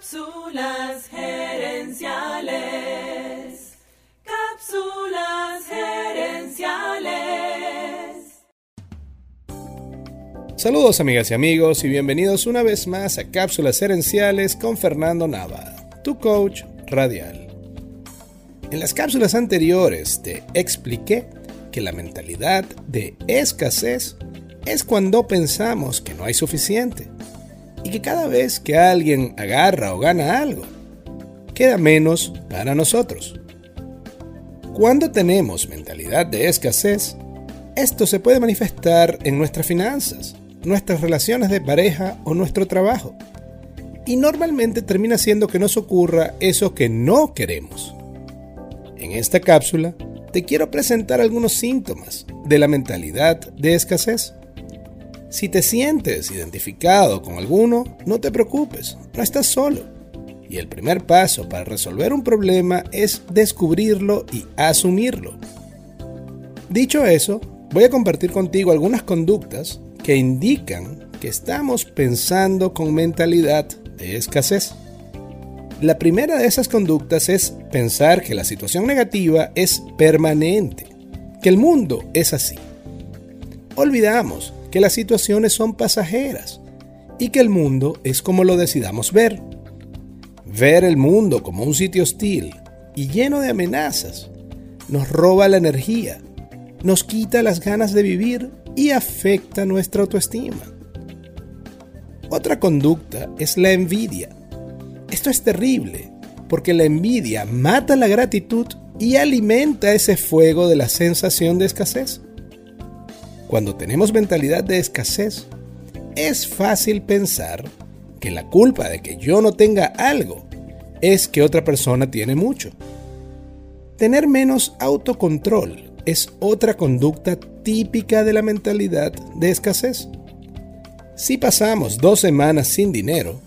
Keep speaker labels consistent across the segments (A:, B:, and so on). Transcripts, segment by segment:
A: Cápsulas gerenciales. Cápsulas gerenciales.
B: Saludos amigas y amigos y bienvenidos una vez más a Cápsulas gerenciales con Fernando Nava, tu coach radial. En las cápsulas anteriores te expliqué que la mentalidad de escasez es cuando pensamos que no hay suficiente y que cada vez que alguien agarra o gana algo, queda menos para nosotros. Cuando tenemos mentalidad de escasez, esto se puede manifestar en nuestras finanzas, nuestras relaciones de pareja o nuestro trabajo. Y normalmente termina siendo que nos ocurra eso que no queremos. En esta cápsula te quiero presentar algunos síntomas de la mentalidad de escasez. Si te sientes identificado con alguno, no te preocupes, no estás solo. Y el primer paso para resolver un problema es descubrirlo y asumirlo. Dicho eso, voy a compartir contigo algunas conductas que indican que estamos pensando con mentalidad de escasez. La primera de esas conductas es pensar que la situación negativa es permanente, que el mundo es así. Olvidamos que las situaciones son pasajeras y que el mundo es como lo decidamos ver. Ver el mundo como un sitio hostil y lleno de amenazas nos roba la energía, nos quita las ganas de vivir y afecta nuestra autoestima. Otra conducta es la envidia. Esto es terrible porque la envidia mata la gratitud y alimenta ese fuego de la sensación de escasez. Cuando tenemos mentalidad de escasez, es fácil pensar que la culpa de que yo no tenga algo es que otra persona tiene mucho. Tener menos autocontrol es otra conducta típica de la mentalidad de escasez. Si pasamos dos semanas sin dinero,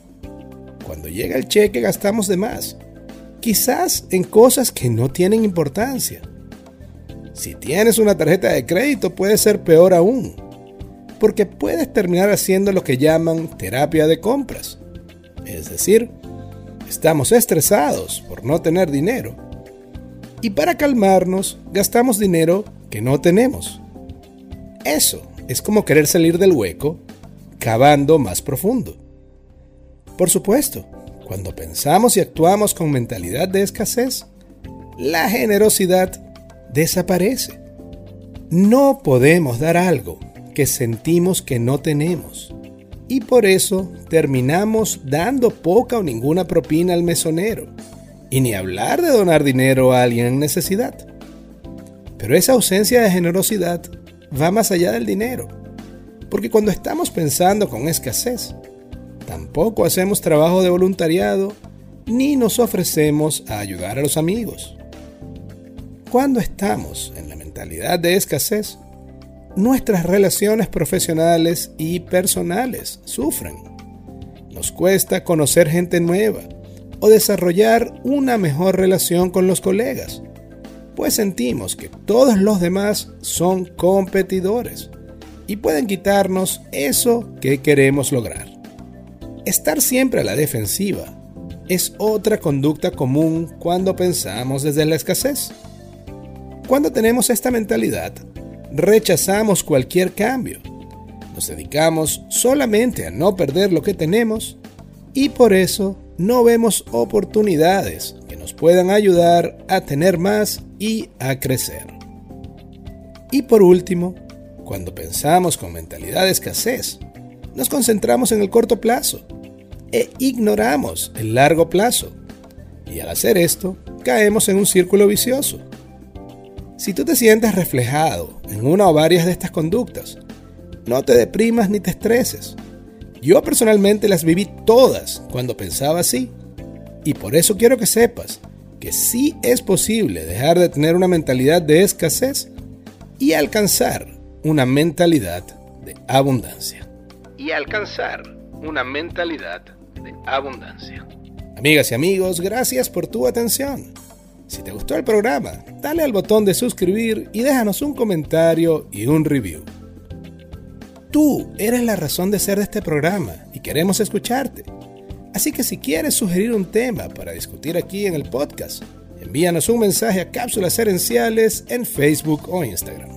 B: cuando llega el cheque gastamos de más, quizás en cosas que no tienen importancia si tienes una tarjeta de crédito puede ser peor aún, porque puedes terminar haciendo lo que llaman terapia de compras. Es decir, estamos estresados por no tener dinero y para calmarnos gastamos dinero que no tenemos. Eso es como querer salir del hueco cavando más profundo. Por supuesto, cuando pensamos y actuamos con mentalidad de escasez, la generosidad desaparece. No podemos dar algo que sentimos que no tenemos. Y por eso terminamos dando poca o ninguna propina al mesonero. Y ni hablar de donar dinero a alguien en necesidad. Pero esa ausencia de generosidad va más allá del dinero. Porque cuando estamos pensando con escasez, tampoco hacemos trabajo de voluntariado ni nos ofrecemos a ayudar a los amigos. Cuando estamos en la mentalidad de escasez, nuestras relaciones profesionales y personales sufren. Nos cuesta conocer gente nueva o desarrollar una mejor relación con los colegas, pues sentimos que todos los demás son competidores y pueden quitarnos eso que queremos lograr. Estar siempre a la defensiva es otra conducta común cuando pensamos desde la escasez. Cuando tenemos esta mentalidad, rechazamos cualquier cambio. Nos dedicamos solamente a no perder lo que tenemos y por eso no vemos oportunidades que nos puedan ayudar a tener más y a crecer. Y por último, cuando pensamos con mentalidad de escasez, nos concentramos en el corto plazo e ignoramos el largo plazo. Y al hacer esto, caemos en un círculo vicioso si tú te sientes reflejado en una o varias de estas conductas, no te deprimas ni te estreses. Yo personalmente las viví todas cuando pensaba así. Y por eso quiero que sepas que sí es posible dejar de tener una mentalidad de escasez y alcanzar una mentalidad de abundancia. Y alcanzar una mentalidad de abundancia. Amigas y amigos, gracias por tu atención. Si te gustó el programa, dale al botón de suscribir y déjanos un comentario y un review. Tú eres la razón de ser de este programa y queremos escucharte. Así que si quieres sugerir un tema para discutir aquí en el podcast, envíanos un mensaje a Cápsulas Herenciales en Facebook o Instagram.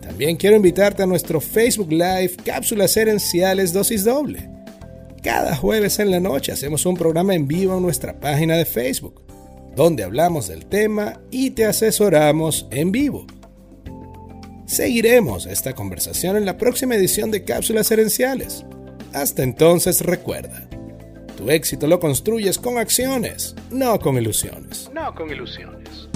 B: También quiero invitarte a nuestro Facebook Live Cápsulas Herenciales Dosis Doble. Cada jueves en la noche hacemos un programa en vivo en nuestra página de Facebook, donde hablamos del tema y te asesoramos en vivo. Seguiremos esta conversación en la próxima edición de Cápsulas Herenciales. Hasta entonces recuerda, tu éxito lo construyes con acciones, no con ilusiones.
C: No con ilusiones.